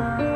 Bye.